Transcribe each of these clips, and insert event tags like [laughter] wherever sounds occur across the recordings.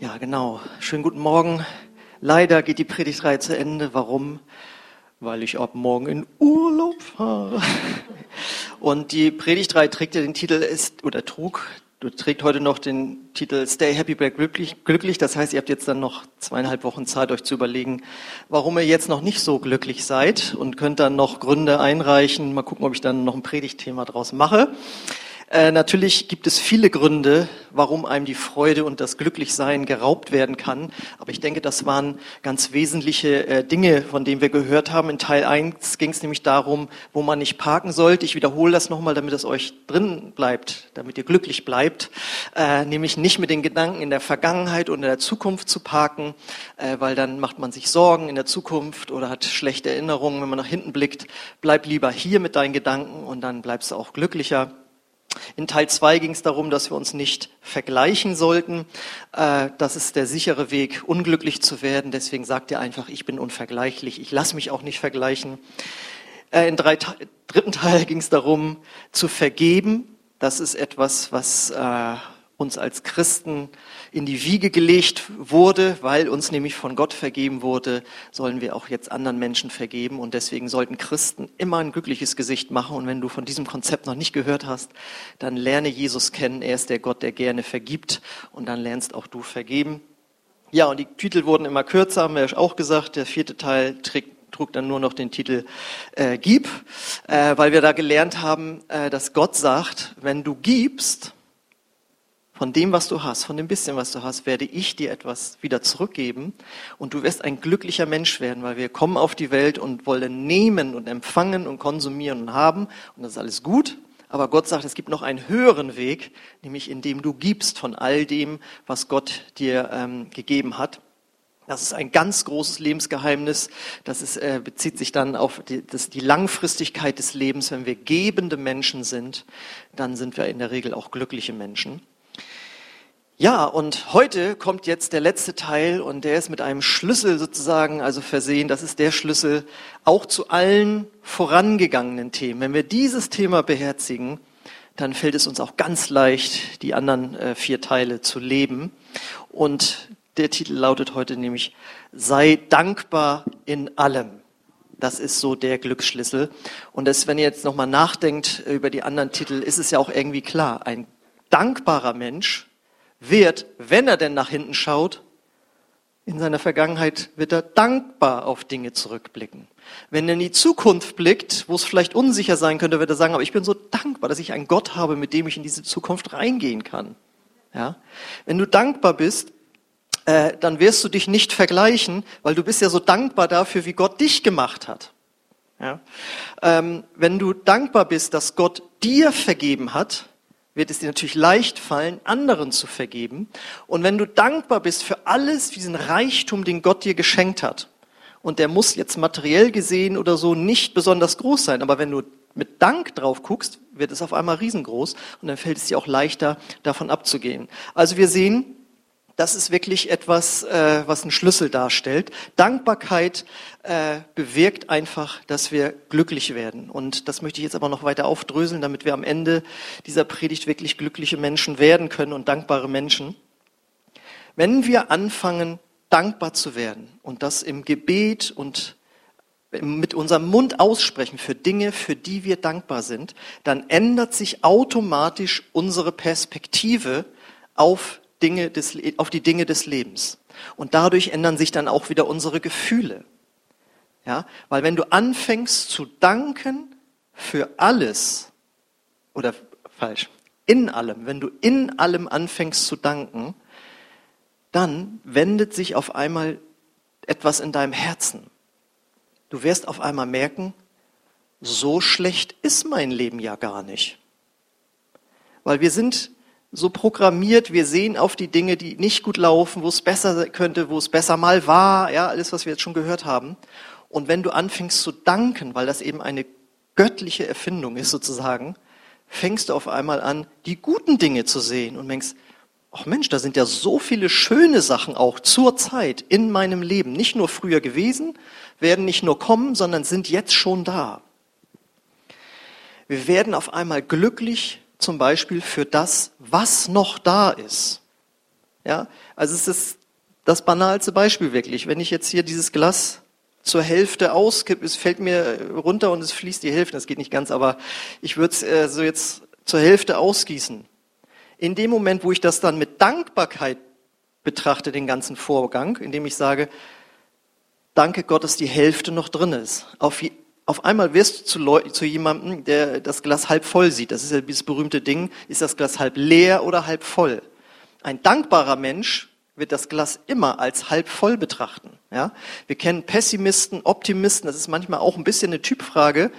Ja, genau. Schönen guten Morgen. Leider geht die Predigtreihe zu Ende. Warum? Weil ich ab morgen in Urlaub fahre. Und die Predigtreihe trägt ja den Titel ist oder trug Du trägt heute noch den Titel Stay Happy, Be glücklich, glücklich. Das heißt, ihr habt jetzt dann noch zweieinhalb Wochen Zeit, euch zu überlegen, warum ihr jetzt noch nicht so glücklich seid und könnt dann noch Gründe einreichen. Mal gucken, ob ich dann noch ein Predigtthema draus mache. Äh, natürlich gibt es viele Gründe, warum einem die Freude und das Glücklichsein geraubt werden kann. Aber ich denke, das waren ganz wesentliche äh, Dinge, von denen wir gehört haben. In Teil 1 ging es nämlich darum, wo man nicht parken sollte. Ich wiederhole das nochmal, damit es euch drin bleibt, damit ihr glücklich bleibt. Äh, nämlich nicht mit den Gedanken in der Vergangenheit und in der Zukunft zu parken, äh, weil dann macht man sich Sorgen in der Zukunft oder hat schlechte Erinnerungen, wenn man nach hinten blickt. Bleib lieber hier mit deinen Gedanken und dann bleibst du auch glücklicher. In Teil 2 ging es darum, dass wir uns nicht vergleichen sollten. Äh, das ist der sichere Weg, unglücklich zu werden. Deswegen sagt er einfach, ich bin unvergleichlich. Ich lasse mich auch nicht vergleichen. Äh, Im dritten Teil ging es darum, zu vergeben. Das ist etwas, was äh, uns als Christen in die Wiege gelegt wurde, weil uns nämlich von Gott vergeben wurde, sollen wir auch jetzt anderen Menschen vergeben. Und deswegen sollten Christen immer ein glückliches Gesicht machen. Und wenn du von diesem Konzept noch nicht gehört hast, dann lerne Jesus kennen. Er ist der Gott, der gerne vergibt. Und dann lernst auch du vergeben. Ja, und die Titel wurden immer kürzer, haben wir auch gesagt. Der vierte Teil trägt trug dann nur noch den Titel äh, Gib, äh, weil wir da gelernt haben, äh, dass Gott sagt, wenn du gibst, von dem, was du hast, von dem bisschen, was du hast, werde ich dir etwas wieder zurückgeben und du wirst ein glücklicher Mensch werden, weil wir kommen auf die Welt und wollen nehmen und empfangen und konsumieren und haben und das ist alles gut. Aber Gott sagt, es gibt noch einen höheren Weg, nämlich indem du gibst von all dem, was Gott dir ähm, gegeben hat. Das ist ein ganz großes Lebensgeheimnis. Das ist, äh, bezieht sich dann auf die, das, die Langfristigkeit des Lebens. Wenn wir gebende Menschen sind, dann sind wir in der Regel auch glückliche Menschen. Ja, und heute kommt jetzt der letzte Teil und der ist mit einem Schlüssel sozusagen, also versehen. Das ist der Schlüssel auch zu allen vorangegangenen Themen. Wenn wir dieses Thema beherzigen, dann fällt es uns auch ganz leicht, die anderen äh, vier Teile zu leben. Und der Titel lautet heute nämlich, sei dankbar in allem. Das ist so der Glücksschlüssel. Und das, wenn ihr jetzt nochmal nachdenkt über die anderen Titel, ist es ja auch irgendwie klar. Ein dankbarer Mensch wird, wenn er denn nach hinten schaut, in seiner Vergangenheit wird er dankbar auf Dinge zurückblicken. Wenn er in die Zukunft blickt, wo es vielleicht unsicher sein könnte, wird er sagen, aber ich bin so dankbar, dass ich einen Gott habe, mit dem ich in diese Zukunft reingehen kann. Ja? Wenn du dankbar bist, äh, dann wirst du dich nicht vergleichen, weil du bist ja so dankbar dafür, wie Gott dich gemacht hat. Ja? Ähm, wenn du dankbar bist, dass Gott dir vergeben hat, wird es dir natürlich leicht fallen, anderen zu vergeben. Und wenn du dankbar bist für alles, diesen Reichtum, den Gott dir geschenkt hat, und der muss jetzt materiell gesehen oder so nicht besonders groß sein, aber wenn du mit Dank drauf guckst, wird es auf einmal riesengroß und dann fällt es dir auch leichter, davon abzugehen. Also wir sehen, das ist wirklich etwas, äh, was einen Schlüssel darstellt. Dankbarkeit äh, bewirkt einfach, dass wir glücklich werden. Und das möchte ich jetzt aber noch weiter aufdröseln, damit wir am Ende dieser Predigt wirklich glückliche Menschen werden können und dankbare Menschen. Wenn wir anfangen, dankbar zu werden und das im Gebet und mit unserem Mund aussprechen für Dinge, für die wir dankbar sind, dann ändert sich automatisch unsere Perspektive auf Dinge des, auf die Dinge des Lebens. Und dadurch ändern sich dann auch wieder unsere Gefühle. Ja, weil wenn du anfängst zu danken für alles, oder falsch, in allem, wenn du in allem anfängst zu danken, dann wendet sich auf einmal etwas in deinem Herzen. Du wirst auf einmal merken, so schlecht ist mein Leben ja gar nicht. Weil wir sind so programmiert, wir sehen auf die Dinge, die nicht gut laufen, wo es besser könnte, wo es besser mal war, ja, alles, was wir jetzt schon gehört haben. Und wenn du anfängst zu danken, weil das eben eine göttliche Erfindung ist sozusagen, fängst du auf einmal an, die guten Dinge zu sehen und denkst, ach Mensch, da sind ja so viele schöne Sachen auch zur Zeit in meinem Leben, nicht nur früher gewesen, werden nicht nur kommen, sondern sind jetzt schon da. Wir werden auf einmal glücklich zum Beispiel für das, was noch da ist. Ja, also es ist das banalste Beispiel wirklich. Wenn ich jetzt hier dieses Glas zur Hälfte auskippe, es fällt mir runter und es fließt die Hälfte, das geht nicht ganz, aber ich würde es äh, so jetzt zur Hälfte ausgießen. In dem Moment, wo ich das dann mit Dankbarkeit betrachte, den ganzen Vorgang, indem ich sage, danke Gott, dass die Hälfte noch drin ist. Auf, auf einmal wirst du zu, Leuten, zu jemandem, der das Glas halb voll sieht. Das ist ja dieses berühmte Ding, ist das Glas halb leer oder halb voll? Ein dankbarer Mensch wird das Glas immer als halb voll betrachten. Ja? Wir kennen Pessimisten, Optimisten, das ist manchmal auch ein bisschen eine Typfrage.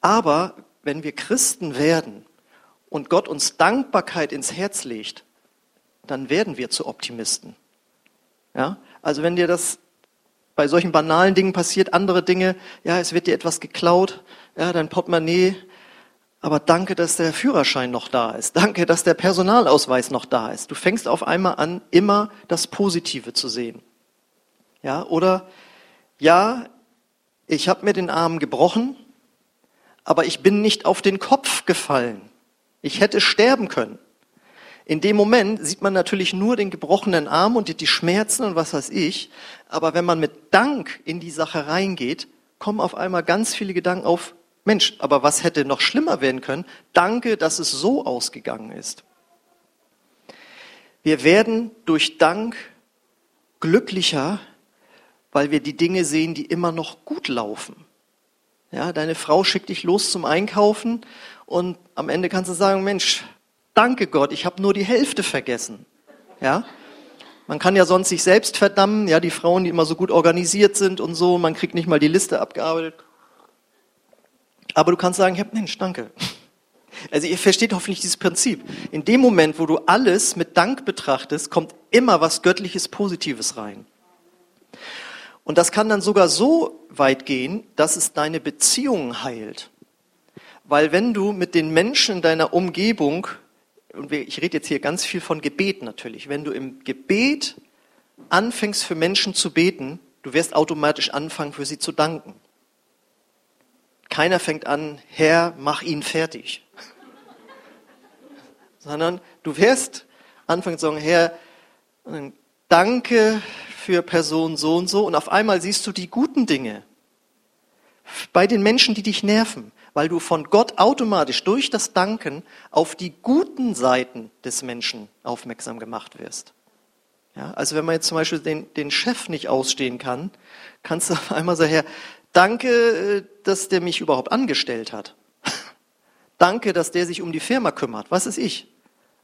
Aber wenn wir Christen werden und Gott uns Dankbarkeit ins Herz legt, dann werden wir zu Optimisten. Ja? Also wenn dir das bei solchen banalen Dingen passiert, andere Dinge, ja, es wird dir etwas geklaut, ja, dein Portemonnaie, aber danke, dass der Führerschein noch da ist. Danke, dass der Personalausweis noch da ist. Du fängst auf einmal an, immer das Positive zu sehen. Ja, oder ja, ich habe mir den Arm gebrochen, aber ich bin nicht auf den Kopf gefallen. Ich hätte sterben können. In dem Moment sieht man natürlich nur den gebrochenen Arm und die Schmerzen und was weiß ich. Aber wenn man mit Dank in die Sache reingeht, kommen auf einmal ganz viele Gedanken auf, Mensch, aber was hätte noch schlimmer werden können? Danke, dass es so ausgegangen ist. Wir werden durch Dank glücklicher, weil wir die Dinge sehen, die immer noch gut laufen. Ja, deine Frau schickt dich los zum Einkaufen und am Ende kannst du sagen, Mensch, danke Gott, ich habe nur die Hälfte vergessen. Ja? Man kann ja sonst sich selbst verdammen, ja, die Frauen, die immer so gut organisiert sind und so, man kriegt nicht mal die Liste abgearbeitet. Aber du kannst sagen, ja, Mensch, danke. Also ihr versteht hoffentlich dieses Prinzip. In dem Moment, wo du alles mit Dank betrachtest, kommt immer was Göttliches Positives rein. Und das kann dann sogar so weit gehen, dass es deine Beziehungen heilt. Weil wenn du mit den Menschen in deiner Umgebung und ich rede jetzt hier ganz viel von Gebet natürlich, wenn du im Gebet anfängst für Menschen zu beten, du wirst automatisch anfangen für sie zu danken. Keiner fängt an, Herr, mach ihn fertig. [laughs] Sondern du wirst anfangen zu sagen, Herr, danke für Person so und so. Und auf einmal siehst du die guten Dinge bei den Menschen, die dich nerven weil du von Gott automatisch durch das Danken auf die guten Seiten des Menschen aufmerksam gemacht wirst. Ja, also wenn man jetzt zum Beispiel den, den Chef nicht ausstehen kann, kannst du [laughs] auf einmal sagen, danke, äh, dass der mich überhaupt angestellt hat. [laughs] danke, dass der sich um die Firma kümmert. Was ist ich?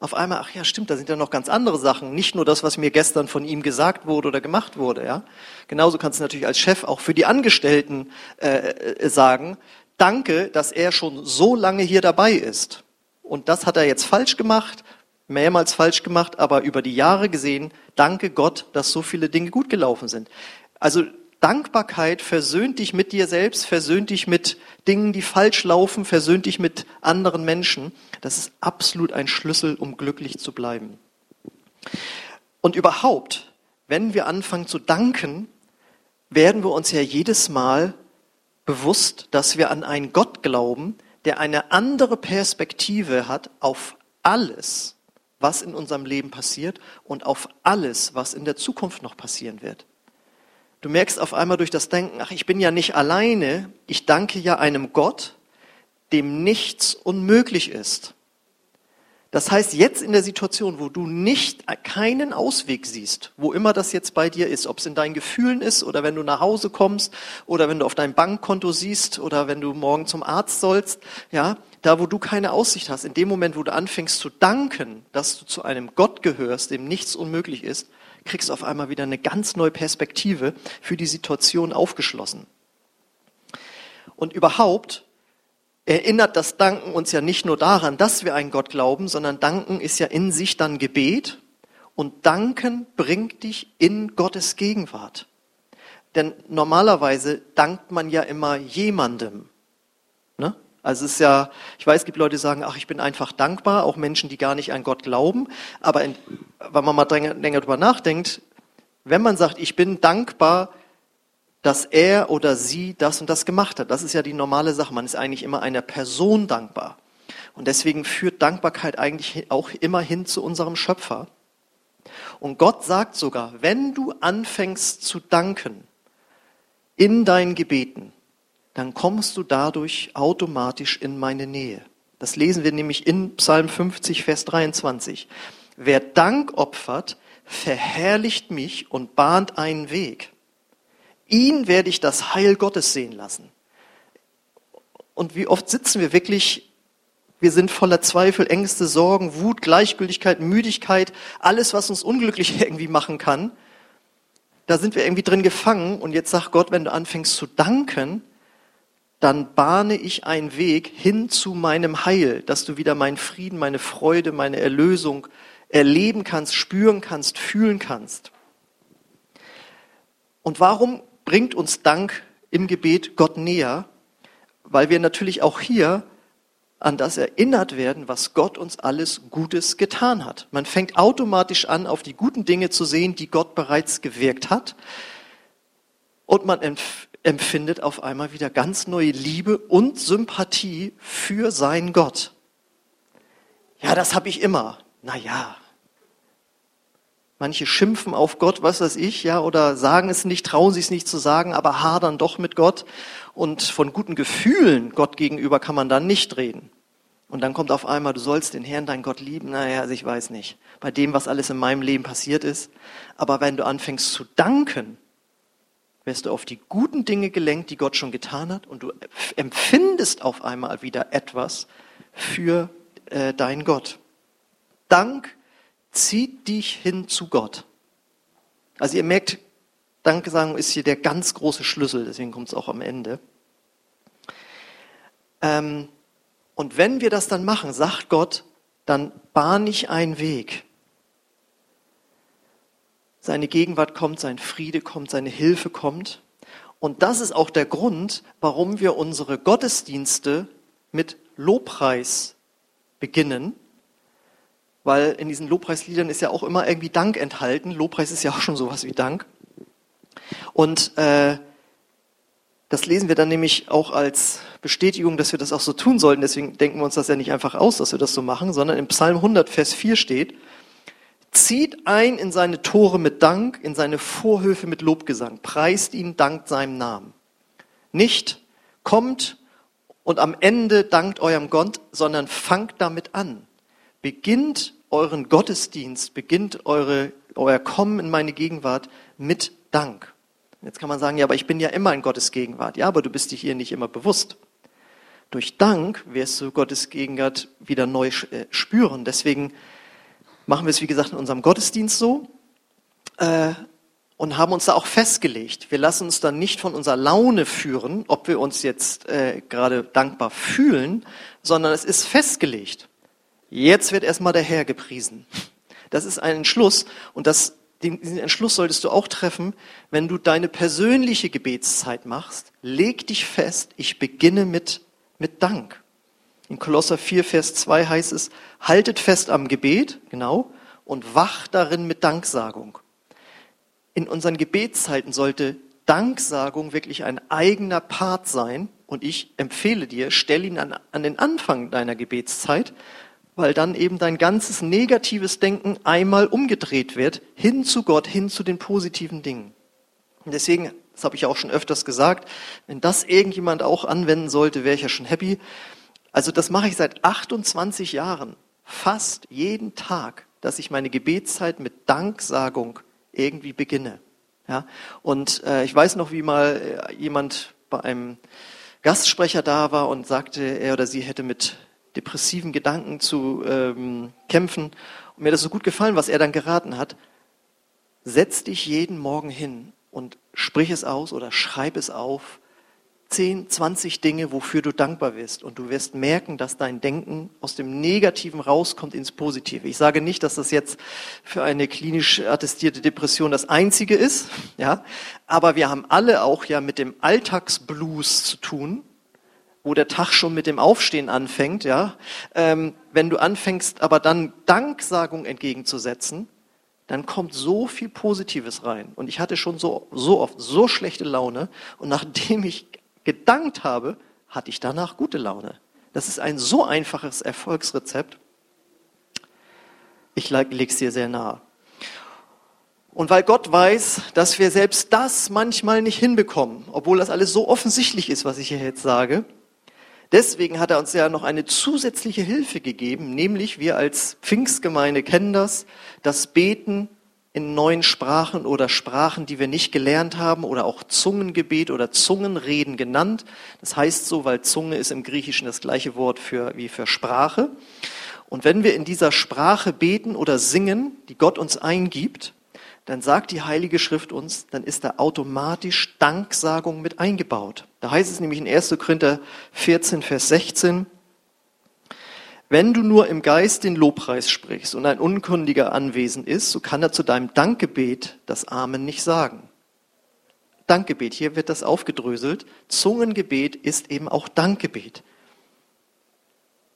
Auf einmal, ach ja, stimmt, da sind ja noch ganz andere Sachen. Nicht nur das, was mir gestern von ihm gesagt wurde oder gemacht wurde. Ja, genauso kannst du natürlich als Chef auch für die Angestellten äh, äh sagen, danke, dass er schon so lange hier dabei ist. Und das hat er jetzt falsch gemacht, mehrmals falsch gemacht, aber über die Jahre gesehen, danke Gott, dass so viele Dinge gut gelaufen sind. Also Dankbarkeit versöhnt dich mit dir selbst, versöhnt dich mit Dingen, die falsch laufen, versöhnt dich mit anderen Menschen. Das ist absolut ein Schlüssel, um glücklich zu bleiben. Und überhaupt, wenn wir anfangen zu danken, werden wir uns ja jedes Mal bewusst, dass wir an einen Gott glauben, der eine andere Perspektive hat auf alles, was in unserem Leben passiert und auf alles, was in der Zukunft noch passieren wird. Du merkst auf einmal durch das Denken, ach, ich bin ja nicht alleine, ich danke ja einem Gott, dem nichts unmöglich ist. Das heißt, jetzt in der Situation, wo du nicht keinen Ausweg siehst, wo immer das jetzt bei dir ist, ob es in deinen Gefühlen ist oder wenn du nach Hause kommst oder wenn du auf dein Bankkonto siehst oder wenn du morgen zum Arzt sollst, ja, da wo du keine Aussicht hast, in dem Moment, wo du anfängst zu danken, dass du zu einem Gott gehörst, dem nichts unmöglich ist, kriegst du auf einmal wieder eine ganz neue Perspektive für die Situation aufgeschlossen. Und überhaupt erinnert das Danken uns ja nicht nur daran, dass wir einen Gott glauben, sondern Danken ist ja in sich dann Gebet und Danken bringt dich in Gottes Gegenwart. Denn normalerweise dankt man ja immer jemandem. Ne? Also es ist ja, ich weiß, es gibt Leute, die sagen, ach, ich bin einfach dankbar, auch Menschen, die gar nicht an Gott glauben. Aber in, wenn man mal länger, drüber nachdenkt, wenn man sagt, ich bin dankbar, dass er oder sie das und das gemacht hat. Das ist ja die normale Sache. Man ist eigentlich immer einer Person dankbar. Und deswegen führt Dankbarkeit eigentlich auch immer hin zu unserem Schöpfer. Und Gott sagt sogar, wenn du anfängst zu danken in deinen Gebeten, dann kommst du dadurch automatisch in meine Nähe. Das lesen wir nämlich in Psalm 50, Vers 23. Wer Dank opfert, verherrlicht mich und bahnt einen Weg. Ihn werde ich das Heil Gottes sehen lassen. Und wie oft sitzen wir wirklich, wir sind voller Zweifel, Ängste, Sorgen, Wut, Gleichgültigkeit, Müdigkeit, alles, was uns unglücklich [laughs] irgendwie machen kann. Da sind wir irgendwie drin gefangen und jetzt sagt Gott, wenn du anfängst zu danken, dann bahne ich einen Weg hin zu meinem Heil, dass du wieder meinen Frieden, meine Freude, meine Erlösung erleben kannst, spüren kannst, fühlen kannst. Und warum bringt uns Dank im Gebet Gott näher? Weil wir natürlich auch hier an das erinnert werden, was Gott uns alles Gutes getan hat. Man fängt automatisch an, auf die guten Dinge zu sehen, die Gott bereits gewirkt hat. Und man empfindet auf einmal wieder ganz neue Liebe und Sympathie für seinen Gott. Ja, das habe ich immer. Na ja. Manche schimpfen auf Gott, was weiß ich, ja, oder sagen es nicht, trauen sich es nicht zu sagen, aber hadern doch mit Gott. Und von guten Gefühlen Gott gegenüber kann man dann nicht reden. Und dann kommt auf einmal, du sollst den Herrn, dein Gott lieben. Naja, also ich weiß nicht. Bei dem, was alles in meinem Leben passiert ist. Aber wenn du anfängst zu danken, wirst du auf die guten Dinge gelenkt, die Gott schon getan hat, und du empfindest auf einmal wieder etwas für äh, deinen Gott. Dank zieht dich hin zu Gott. Also ihr merkt, Danke sagen ist hier der ganz große Schlüssel, deswegen kommt es auch am Ende. Ähm, und wenn wir das dann machen, sagt Gott, dann bahn ich einen Weg. Seine Gegenwart kommt, sein Friede kommt, seine Hilfe kommt. Und das ist auch der Grund, warum wir unsere Gottesdienste mit Lobpreis beginnen. Weil in diesen Lobpreisliedern ist ja auch immer irgendwie Dank enthalten. Lobpreis ist ja auch schon sowas wie Dank. Und äh, das lesen wir dann nämlich auch als Bestätigung, dass wir das auch so tun sollten. Deswegen denken wir uns das ja nicht einfach aus, dass wir das so machen, sondern im Psalm 100, Vers 4 steht, zieht ein in seine Tore mit Dank, in seine Vorhöfe mit Lobgesang, preist ihn, dankt seinem Namen. Nicht kommt und am Ende dankt eurem Gott, sondern fangt damit an. Beginnt euren Gottesdienst, beginnt eure, euer Kommen in meine Gegenwart mit Dank. Jetzt kann man sagen, ja, aber ich bin ja immer in Gottes Gegenwart. Ja, aber du bist dich hier nicht immer bewusst. Durch Dank wirst du Gottes Gegenwart wieder neu äh, spüren. Deswegen machen wir es, wie gesagt, in unserem Gottesdienst so äh, und haben uns da auch festgelegt. Wir lassen uns dann nicht von unserer Laune führen, ob wir uns jetzt äh, gerade dankbar fühlen, sondern es ist festgelegt. Jetzt wird erstmal der Herr gepriesen. Das ist ein Entschluss und das, diesen Entschluss solltest du auch treffen, wenn du deine persönliche Gebetszeit machst. Leg dich fest, ich beginne mit, mit Dank. In Kolosser 4, Vers 2 heißt es, haltet fest am Gebet, genau, und wacht darin mit Danksagung. In unseren Gebetszeiten sollte Danksagung wirklich ein eigener Part sein. Und ich empfehle dir, stell ihn an, an den Anfang deiner Gebetszeit, weil dann eben dein ganzes negatives Denken einmal umgedreht wird, hin zu Gott, hin zu den positiven Dingen. Und deswegen, das habe ich auch schon öfters gesagt, wenn das irgendjemand auch anwenden sollte, wäre ich ja schon happy. Also das mache ich seit 28 Jahren, fast jeden Tag, dass ich meine Gebetszeit mit Danksagung irgendwie beginne. Ja? Und äh, ich weiß noch, wie mal äh, jemand bei einem Gastsprecher da war und sagte, er oder sie hätte mit depressiven Gedanken zu ähm, kämpfen. Und mir hat das so gut gefallen, was er dann geraten hat. Setz dich jeden Morgen hin und sprich es aus oder schreib es auf 10, 20 Dinge, wofür du dankbar bist. Und du wirst merken, dass dein Denken aus dem Negativen rauskommt ins Positive. Ich sage nicht, dass das jetzt für eine klinisch attestierte Depression das einzige ist, ja. Aber wir haben alle auch ja mit dem Alltagsblues zu tun, wo der Tag schon mit dem Aufstehen anfängt, ja. Ähm, wenn du anfängst, aber dann Danksagung entgegenzusetzen, dann kommt so viel Positives rein. Und ich hatte schon so, so oft so schlechte Laune. Und nachdem ich gedankt habe, hatte ich danach gute Laune. Das ist ein so einfaches Erfolgsrezept. Ich lege es dir sehr nahe. Und weil Gott weiß, dass wir selbst das manchmal nicht hinbekommen, obwohl das alles so offensichtlich ist, was ich hier jetzt sage, deswegen hat er uns ja noch eine zusätzliche Hilfe gegeben, nämlich wir als Pfingstgemeinde kennen das, das Beten in neuen Sprachen oder Sprachen, die wir nicht gelernt haben oder auch Zungengebet oder Zungenreden genannt. Das heißt so, weil Zunge ist im Griechischen das gleiche Wort für, wie für Sprache. Und wenn wir in dieser Sprache beten oder singen, die Gott uns eingibt, dann sagt die Heilige Schrift uns, dann ist da automatisch Danksagung mit eingebaut. Da heißt es nämlich in 1. Korinther 14, Vers 16, wenn du nur im Geist den Lobpreis sprichst und ein Unkundiger anwesend ist, so kann er zu deinem Dankgebet das Amen nicht sagen. Dankgebet, hier wird das aufgedröselt. Zungengebet ist eben auch Dankgebet.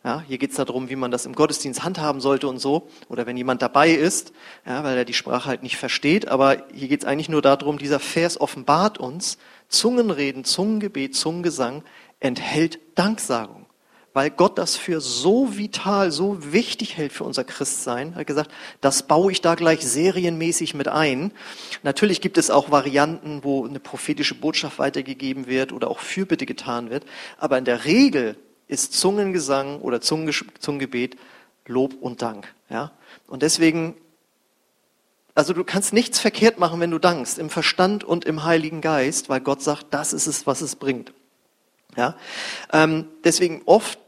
Ja, hier geht es darum, wie man das im Gottesdienst handhaben sollte und so. Oder wenn jemand dabei ist, ja, weil er die Sprache halt nicht versteht. Aber hier geht es eigentlich nur darum, dieser Vers offenbart uns, Zungenreden, Zungengebet, Zungengesang enthält Danksagung. Weil Gott das für so vital, so wichtig hält für unser Christsein, hat gesagt, das baue ich da gleich serienmäßig mit ein. Natürlich gibt es auch Varianten, wo eine prophetische Botschaft weitergegeben wird oder auch Fürbitte getan wird. Aber in der Regel ist Zungengesang oder Zungengebet Lob und Dank. Ja? Und deswegen, also du kannst nichts verkehrt machen, wenn du dankst, im Verstand und im Heiligen Geist, weil Gott sagt, das ist es, was es bringt. Ja? Ähm, deswegen oft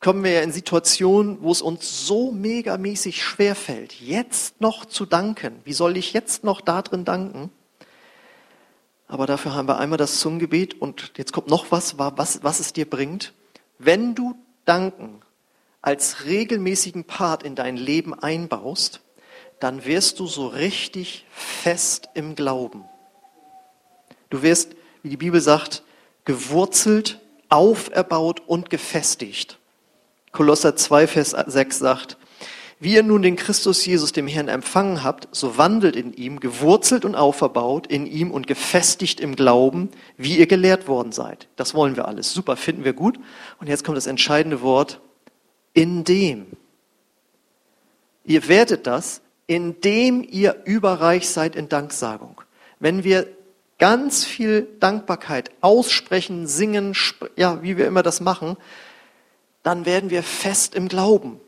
kommen wir ja in Situationen, wo es uns so megamäßig schwerfällt, jetzt noch zu danken. Wie soll ich jetzt noch da drin danken? Aber dafür haben wir einmal das Zungengebet und jetzt kommt noch was, was, was es dir bringt. Wenn du Danken als regelmäßigen Part in dein Leben einbaust, dann wirst du so richtig fest im Glauben. Du wirst, wie die Bibel sagt, gewurzelt, auferbaut und gefestigt. Kolosser 2, Vers 6 sagt, wie ihr nun den Christus Jesus, dem Herrn, empfangen habt, so wandelt in ihm, gewurzelt und auferbaut in ihm und gefestigt im Glauben, wie ihr gelehrt worden seid. Das wollen wir alles. Super, finden wir gut. Und jetzt kommt das entscheidende Wort, in dem. Ihr werdet das, indem ihr überreich seid in Danksagung. Wenn wir ganz viel Dankbarkeit aussprechen, singen, ja, wie wir immer das machen, dann werden wir fest im Glauben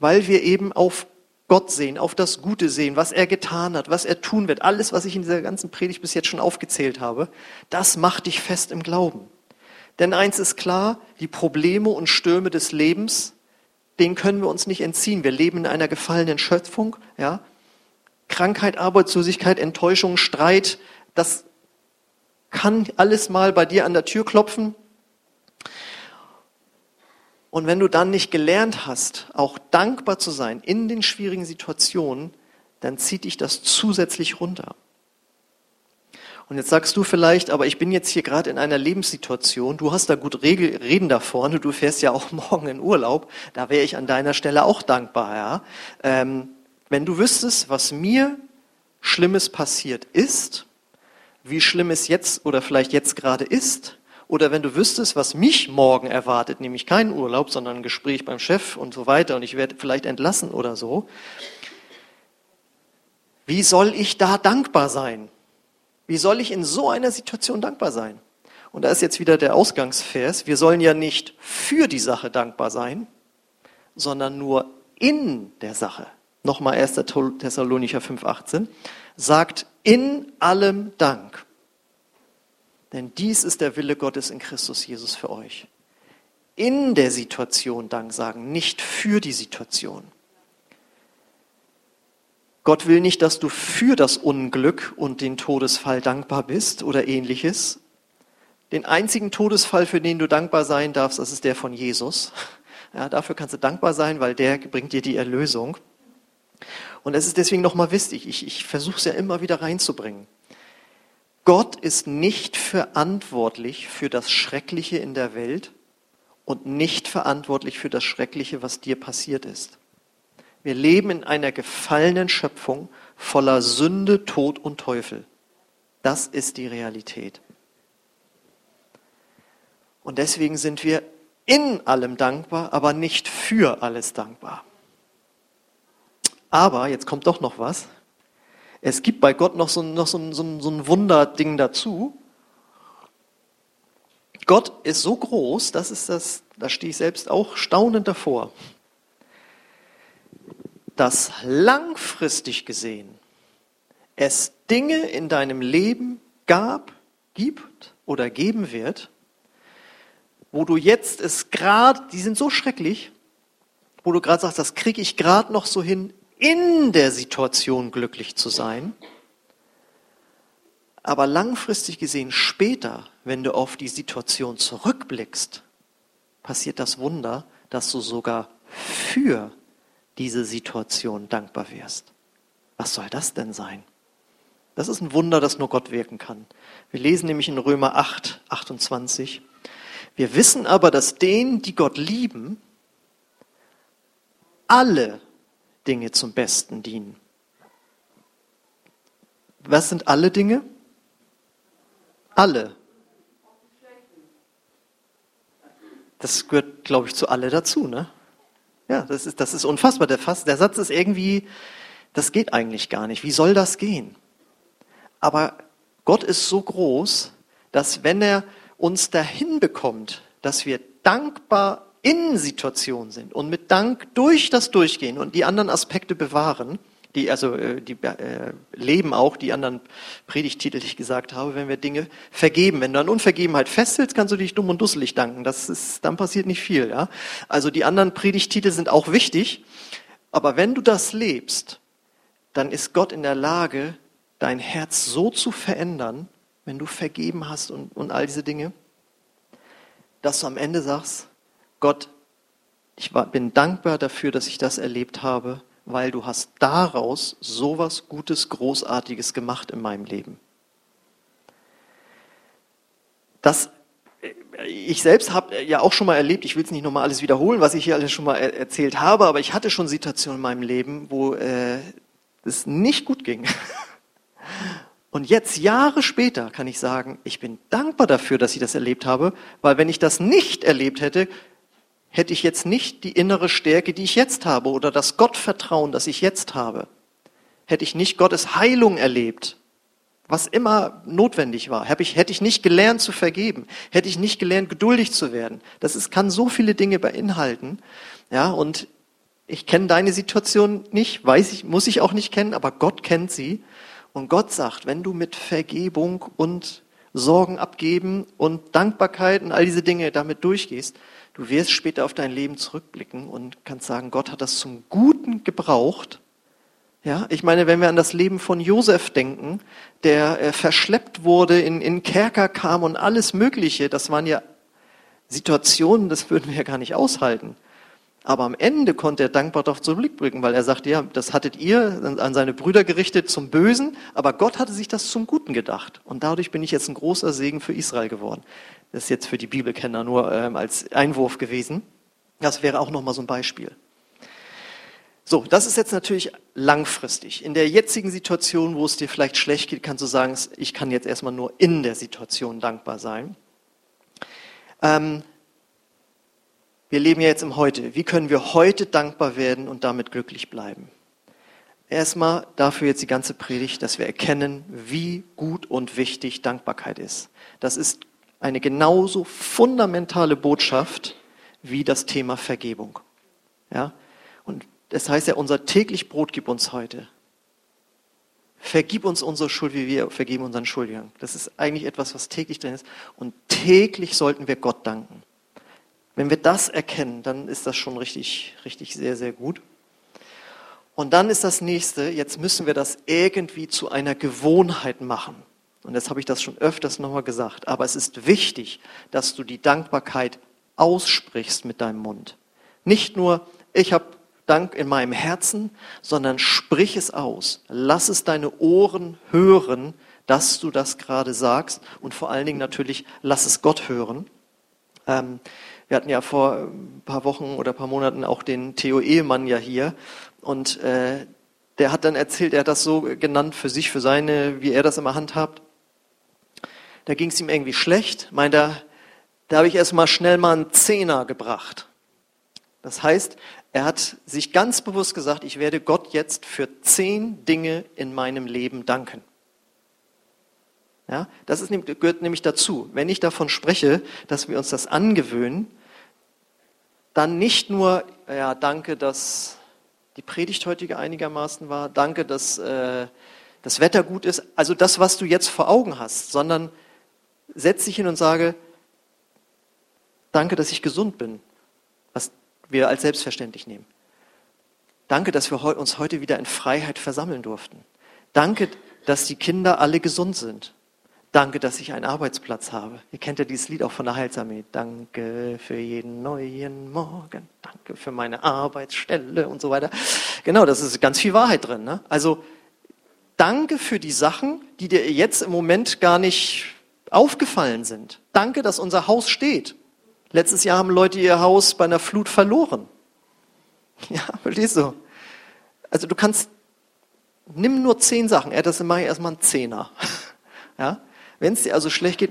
weil wir eben auf Gott sehen, auf das Gute sehen, was er getan hat, was er tun wird. Alles, was ich in dieser ganzen Predigt bis jetzt schon aufgezählt habe, das macht dich fest im Glauben. Denn eins ist klar, die Probleme und Stürme des Lebens, denen können wir uns nicht entziehen. Wir leben in einer gefallenen Schöpfung, ja. Krankheit, Arbeitslosigkeit, Enttäuschung, Streit, das kann alles mal bei dir an der Tür klopfen. Und wenn du dann nicht gelernt hast, auch dankbar zu sein in den schwierigen Situationen, dann zieht dich das zusätzlich runter. Und jetzt sagst du vielleicht, aber ich bin jetzt hier gerade in einer Lebenssituation, du hast da gut Reden da vorne, du fährst ja auch [laughs] morgen in Urlaub, da wäre ich an deiner Stelle auch dankbar. Ja? Ähm, wenn du wüsstest, was mir Schlimmes passiert ist, wie schlimm es jetzt oder vielleicht jetzt gerade ist, oder wenn du wüsstest, was mich morgen erwartet, nämlich keinen Urlaub, sondern ein Gespräch beim Chef und so weiter und ich werde vielleicht entlassen oder so. Wie soll ich da dankbar sein? Wie soll ich in so einer Situation dankbar sein? Und da ist jetzt wieder der Ausgangsvers. Wir sollen ja nicht für die Sache dankbar sein, sondern nur in der Sache. Nochmal 1. Thessalonicher 5,18 sagt in allem Dank. Denn dies ist der Wille Gottes in Christus Jesus für euch. In der Situation Dank sagen, nicht für die Situation. Gott will nicht, dass du für das Unglück und den Todesfall dankbar bist oder ähnliches. Den einzigen Todesfall, für den du dankbar sein darfst, das ist der von Jesus. Ja, dafür kannst du dankbar sein, weil der bringt dir die Erlösung. Und es ist deswegen nochmal wichtig, ich, ich versuche es ja immer wieder reinzubringen. Gott ist nicht verantwortlich für das Schreckliche in der Welt und nicht verantwortlich für das Schreckliche, was dir passiert ist. Wir leben in einer gefallenen Schöpfung voller Sünde, Tod und Teufel. Das ist die Realität. Und deswegen sind wir in allem dankbar, aber nicht für alles dankbar. Aber, jetzt kommt doch noch was, Es gibt bei Gott noch so, noch so, so, so ein Wunderding dazu. Gott ist so groß, das ist das, da stehe ich selbst auch staunend davor, dass langfristig gesehen es Dinge in deinem Leben gab, gibt oder geben wird, wo du jetzt es gerade, die sind so schrecklich, wo du gerade sagst, das kriege ich gerade noch so hin, in der Situation glücklich zu sein. Aber langfristig gesehen, später, wenn du auf die Situation zurückblickst, passiert das Wunder, dass du sogar für diese Situation dankbar wirst. Was soll das denn sein? Das ist ein Wunder, das nur Gott wirken kann. Wir lesen nämlich in Römer 8, 28. Wir wissen aber, dass denen, die Gott lieben, alle Dinge zum Besten dienen. Was sind alle Dinge? Alle. Das gehört, glaube ich, zu alle dazu, ne? Ja, das ist, das ist unfassbar. Der, Fass, der Satz ist irgendwie, das geht eigentlich gar nicht. Wie soll das gehen? Aber Gott ist so groß, dass wenn er uns dahin bekommt, dass wir dankbar in Situationen sind und mit Dank durch das durchgehen und die anderen Aspekte bewahren, die also äh, die äh, leben auch die anderen Predigtitel, die ich gesagt habe, wenn wir Dinge vergeben. Wenn du an Unvergebenheit festhältst, kannst du dich dumm und dusselig danken. Das ist, dann passiert nicht viel. Ja? Also die anderen Predigtitel sind auch wichtig, aber wenn du das lebst, dann ist Gott in der Lage, dein Herz so zu verändern, wenn du vergeben hast und, und all diese Dinge, dass du am Ende sagst, Gott, ich bin dankbar dafür, dass ich das erlebt habe, weil du hast daraus sowas Gutes, Großartiges gemacht in meinem Leben. Das, ich selbst habe ja auch schon mal erlebt, ich will es nicht nochmal alles wiederholen, was ich hier alles schon mal erzählt habe, aber ich hatte schon Situationen in meinem Leben, wo äh, es nicht gut ging. [laughs] Und jetzt, Jahre später, kann ich sagen, ich bin dankbar dafür, dass ich das erlebt habe, weil wenn ich das nicht erlebt hätte, hätte ich jetzt nicht die innere Stärke, die ich jetzt habe, oder das Gottvertrauen, das ich jetzt habe. Hätte ich nicht Gottes Heilung erlebt, was immer notwendig war, hätte ich, nicht gelernt zu vergeben, hätte ich nicht gelernt, geduldig zu werden. Das ist, kann so viele Dinge beinhalten. Ja, und ich kenne deine Situation nicht, weiß ich, muss ich auch nicht kennen, aber Gott kennt sie. Und Gott sagt, wenn du mit Vergebung und Sorgen abgeben und Dankbarkeit und all diese Dinge damit durchgehst, du wirst später auf dein Leben zurückblicken und kannst sagen, Gott hat das zum Guten gebraucht. Ja, ich meine, wenn wir an das Leben von Josef denken, der äh, verschleppt wurde, in, in Kerker kam und alles Mögliche, das waren ja Situationen, das würden wir ja gar nicht aushalten. Aber am Ende konnte er dankbar darauf zurückblicken, weil er sagte, ja, das hattet ihr an seine Brüder gerichtet zum Bösen, aber Gott hatte sich das zum Guten gedacht. Und dadurch bin ich jetzt ein großer Segen für Israel geworden. Das ist jetzt für die Bibelkenner nur ähm, als Einwurf gewesen. Das wäre auch nochmal so ein Beispiel. So, das ist jetzt natürlich langfristig. In der jetzigen Situation, wo es dir vielleicht schlecht geht, kannst du sagen, ich kann jetzt erstmal nur in der Situation dankbar sein. Ähm, wir leben ja jetzt im Heute. Wie können wir heute dankbar werden und damit glücklich bleiben? Erstmal dafür jetzt die ganze Predigt, dass wir erkennen, wie gut und wichtig Dankbarkeit ist. Das ist eine genauso fundamentale Botschaft wie das Thema Vergebung. Ja? Und das heißt ja, unser täglich Brot gib uns heute. Vergib uns unsere Schuld, wie wir vergeben unseren Schuldigern. Das ist eigentlich etwas, was täglich drin ist. Und täglich sollten wir Gott danken. Wenn wir das erkennen, dann ist das schon richtig, richtig sehr, sehr gut. Und dann ist das nächste, jetzt müssen wir das irgendwie zu einer Gewohnheit machen. Und jetzt habe ich das schon öfters nochmal gesagt. Aber es ist wichtig, dass du die Dankbarkeit aussprichst mit deinem Mund. Nicht nur, ich habe Dank in meinem Herzen, sondern sprich es aus. Lass es deine Ohren hören, dass du das gerade sagst. Und vor allen Dingen natürlich, lass es Gott hören. Ähm, wir hatten ja vor ein paar Wochen oder ein paar Monaten auch den Theo Ehemann ja hier und äh, der hat dann erzählt, er hat das so genannt für sich, für seine, wie er das immer handhabt. Da ging es ihm irgendwie schlecht, meint er, da habe ich erst mal schnell mal einen Zehner gebracht. Das heißt, Er hat sich ganz bewusst gesagt, ich werde Gott jetzt für zehn Dinge in meinem Leben danken. Ja, das ist, gehört nämlich dazu. Wenn ich davon spreche, dass wir uns das angewöhnen, dann nicht nur, ja, danke, dass die Predigt heutige einigermaßen war, danke, dass äh, das Wetter gut ist, also das, was du jetzt vor Augen hast, sondern setz dich hin und sage, danke, dass ich gesund bin, was wir als selbstverständlich nehmen. Danke, dass wir uns heute wieder in Freiheit versammeln durften. Danke, dass die Kinder alle gesund sind. Danke, dass ich einen Arbeitsplatz habe. Ihr kennt ja dieses Lied auch von der Heilsarmee. Danke für jeden neuen Morgen. Danke für meine Arbeitsstelle und so weiter. Genau, das ist ganz viel Wahrheit drin. Ne? Also danke für die Sachen, die dir jetzt im Moment gar nicht aufgefallen sind. Danke, dass unser Haus steht. Letztes Jahr haben Leute ihr Haus bei einer Flut verloren. [laughs] Ja, verstehst du? Also du kannst, nimm nur zehn Sachen. Er das mache ich erstmal einen Zehner. [laughs] Ja? Wenn es dir also schlecht geht,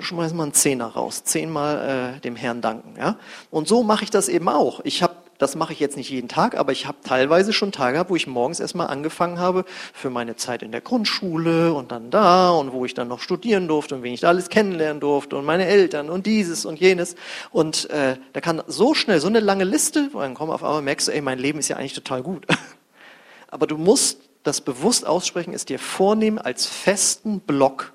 schmeiß mal einen Zehner raus. Zehnmal äh, dem Herrn danken. Ja? Und so mache ich das eben auch. Ich habe das mache ich jetzt nicht jeden Tag, aber ich habe teilweise schon Tage gehabt, wo ich morgens erstmal angefangen habe für meine Zeit in der Grundschule und dann da und wo ich dann noch studieren durfte und wen ich da alles kennenlernen durfte und meine Eltern und dieses und jenes. Und äh, da kann so schnell so eine lange Liste, dann komm auf einmal merkst du, ey, mein Leben ist ja eigentlich total gut. [laughs] aber du musst das bewusst aussprechen, es dir vornehmen als festen Block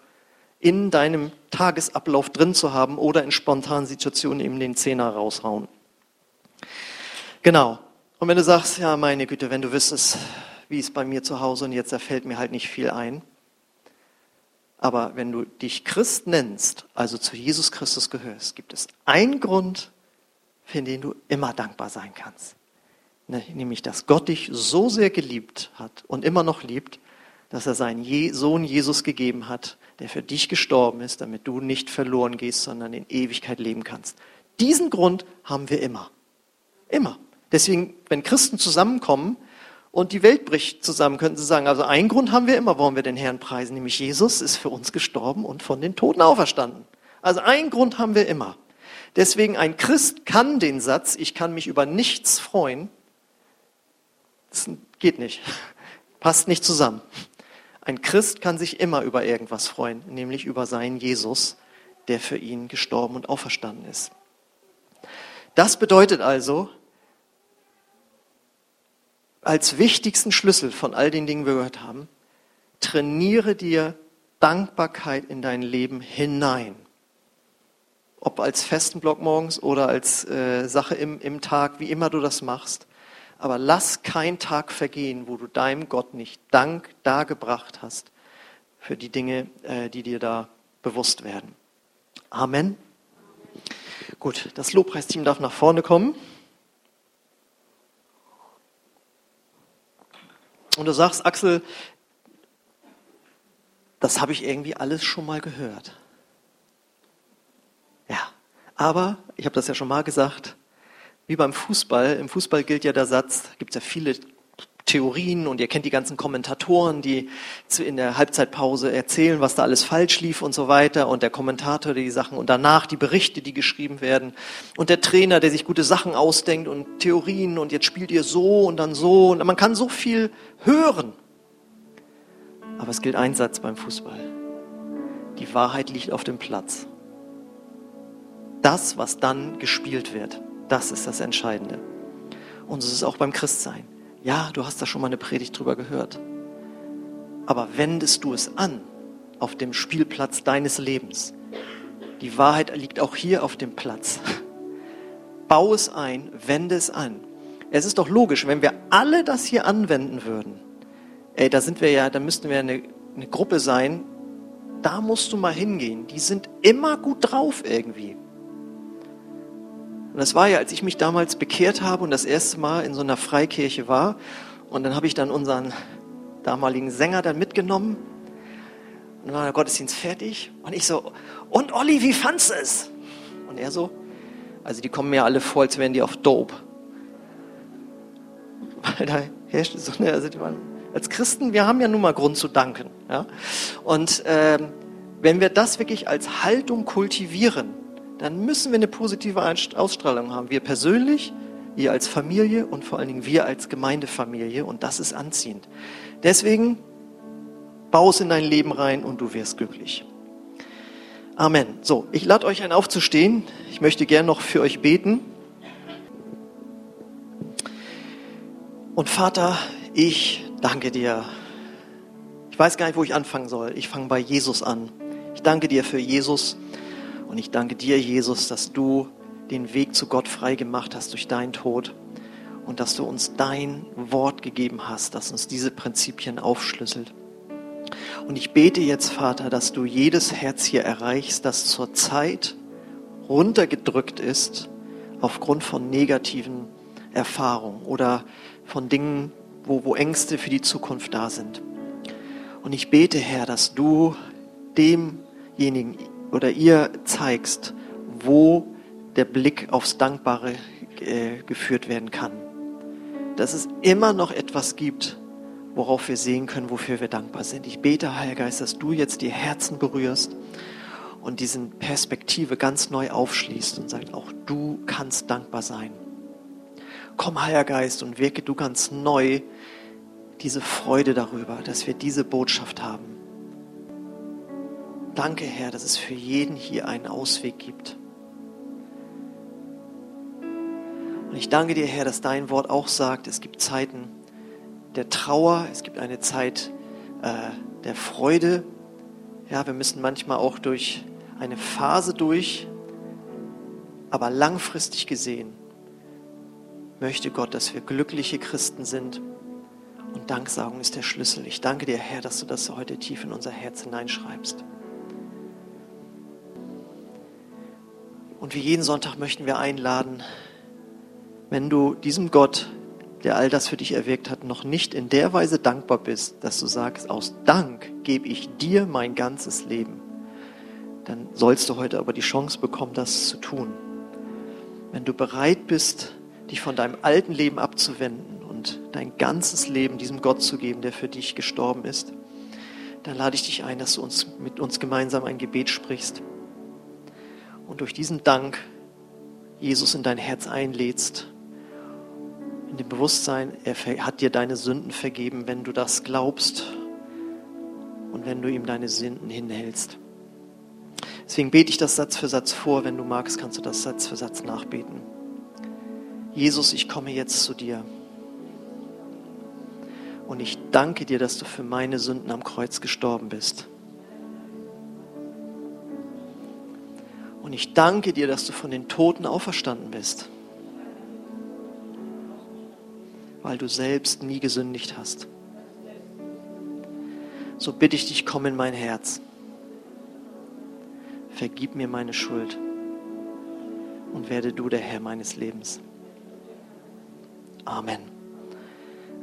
in deinem Tagesablauf drin zu haben oder in spontanen Situationen eben den Zehner raushauen. Genau. Und wenn du sagst, ja, meine Güte, wenn du wüsstest, wie es bei mir zu Hause und jetzt, da fällt mir halt nicht viel ein. Aber wenn du dich Christ nennst, also zu Jesus Christus gehörst, gibt es einen Grund, für den du immer dankbar sein kannst. Ne, nämlich, dass Gott dich so sehr geliebt hat und immer noch liebt, dass er seinen Sohn Jesus gegeben hat, der für dich gestorben ist, damit du nicht verloren gehst, sondern in Ewigkeit leben kannst. Diesen Grund haben wir immer. Immer. Deswegen, wenn Christen zusammenkommen und die Welt bricht zusammen, könnten sie sagen, also einen Grund haben wir immer, warum wir den Herrn preisen, nämlich Jesus ist für uns gestorben und von den Toten auferstanden. Also einen Grund haben wir immer. Deswegen ein Christ kann den Satz, ich kann mich über nichts freuen, das geht nicht, [laughs] passt nicht zusammen. Ein Christ kann sich immer über irgendwas freuen, nämlich über seinen Jesus, der für ihn gestorben und auferstanden ist. Das bedeutet also, als wichtigsten Schlüssel von all den Dingen, die wir gehört haben, trainiere dir Dankbarkeit in dein Leben hinein. Ob als festen Block morgens oder als äh, Sache im, im Tag, wie immer du das machst. Aber lass kein Tag vergehen, wo du deinem Gott nicht Dank dargebracht hast für die Dinge, äh, die dir da bewusst werden. Amen. Gut, das Lobpreisteam darf nach vorne kommen. Und du sagst, Axel, das habe ich irgendwie alles schon mal gehört. Ja, aber ich habe das ja schon mal gesagt, wie beim Fußball, im Fußball gilt ja der Satz, gibt es ja viele Theorien und ihr kennt die ganzen Kommentatoren, die in der Halbzeitpause erzählen, was da alles falsch lief und so weiter und der Kommentator die Sachen und danach die Berichte, die geschrieben werden und der Trainer, der sich gute Sachen ausdenkt und Theorien und jetzt spielt ihr so und dann so und man kann so viel hören. Aber es gilt ein Satz beim Fußball. Die Wahrheit liegt auf dem Platz. Das, was dann gespielt wird. Das ist das Entscheidende. Und es ist auch beim Christsein. Ja, du hast da schon mal eine Predigt drüber gehört. Aber wendest du es an auf dem Spielplatz deines Lebens? Die Wahrheit liegt auch hier auf dem Platz. [laughs] Bau es ein, wende es an. Es ist doch logisch, wenn wir alle das hier anwenden würden, ey, da sind wir ja, da müssten wir eine, eine Gruppe sein, da musst du mal hingehen. Die sind immer gut drauf irgendwie. Und das war ja, als ich mich damals bekehrt habe und das erste Mal in so einer Freikirche war. Und dann habe ich dann unseren damaligen Sänger dann mitgenommen. Und dann war der Gottesdienst fertig. Und ich so, und Olli, wie fandst du es? Und er so, also die kommen mir alle vor, als wären die auf Dope. [laughs] Weil da herrscht so eine, also waren, als Christen, wir haben ja nun mal Grund zu danken. Ja? Und ähm, wenn wir das wirklich als Haltung kultivieren, dann müssen wir eine positive Ausstrahlung haben. Wir persönlich, ihr als Familie und vor allen Dingen wir als Gemeindefamilie und das ist anziehend. Deswegen bau es in dein Leben rein und du wirst glücklich. Amen. So, ich lade euch ein aufzustehen. Ich möchte gern noch für euch beten. Und Vater, ich danke dir. Ich weiß gar nicht, wo ich anfangen soll. Ich fange bei Jesus an. Ich danke dir für Jesus und ich danke dir, Jesus, dass du den Weg zu Gott frei gemacht hast durch deinen Tod und dass du uns dein Wort gegeben hast, das uns diese Prinzipien aufschlüsselt. Und ich bete jetzt, Vater, dass du jedes Herz hier erreichst, das zurzeit runtergedrückt ist aufgrund von negativen Erfahrungen oder von Dingen, wo, wo Ängste für die Zukunft da sind. Und ich bete, Herr, dass du demjenigen oder ihr zeigst, wo der Blick aufs Dankbare äh, geführt werden kann. Dass es immer noch etwas gibt, worauf wir sehen können, wofür wir dankbar sind. Ich bete, Heiliger Geist, dass du jetzt die Herzen berührst und diesen Perspektive ganz neu aufschließt und sagt, auch du kannst dankbar sein. Komm, Heiliger Geist, und wirke du ganz neu diese Freude darüber, dass wir diese Botschaft haben. Danke, Herr, dass es für jeden hier einen Ausweg gibt. Und ich danke dir, Herr, dass dein Wort auch sagt, es gibt Zeiten der Trauer, es gibt eine Zeit äh, der Freude. Ja, wir müssen manchmal auch durch eine Phase durch, aber langfristig gesehen möchte Gott, dass wir glückliche Christen sind. Und Danksagung ist der Schlüssel. Ich danke dir, Herr, dass du das heute tief in unser Herz hineinschreibst. Und wie jeden Sonntag möchten wir einladen, wenn du diesem Gott, der all das für dich erwirkt hat, noch nicht in der Weise dankbar bist, dass du sagst, aus Dank gebe ich dir mein ganzes Leben, dann sollst du heute aber die Chance bekommen, das zu tun. Wenn du bereit bist, dich von deinem alten Leben abzuwenden und dein ganzes Leben diesem Gott zu geben, der für dich gestorben ist, dann lade ich dich ein, dass du uns mit uns gemeinsam ein Gebet sprichst und durch diesen Dank Jesus in dein Herz einlädst. In dem Bewusstsein, er hat dir deine Sünden vergeben, wenn du das glaubst und wenn du ihm deine Sünden hinhältst. Deswegen bete ich das Satz für Satz vor. Wenn du magst, kannst du das Satz für Satz nachbeten. Jesus, ich komme jetzt zu dir. Und ich danke dir, dass du für meine Sünden am Kreuz gestorben bist. Und ich danke dir, dass du von den Toten auferstanden bist, weil du selbst nie gesündigt hast. So bitte ich dich, komm in mein Herz. Vergib mir meine Schuld und werde du der Herr meines Lebens. Amen.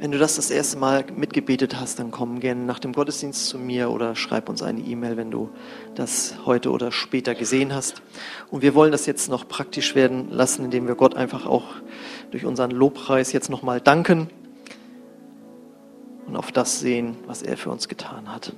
Wenn du das das erste Mal mitgebetet hast, dann komm gerne nach dem Gottesdienst zu mir oder schreib uns eine E-Mail, wenn du das heute oder später gesehen hast. Und wir wollen das jetzt noch praktisch werden lassen, indem wir Gott einfach auch durch unseren Lobpreis jetzt nochmal danken und auf das sehen, was er für uns getan hat.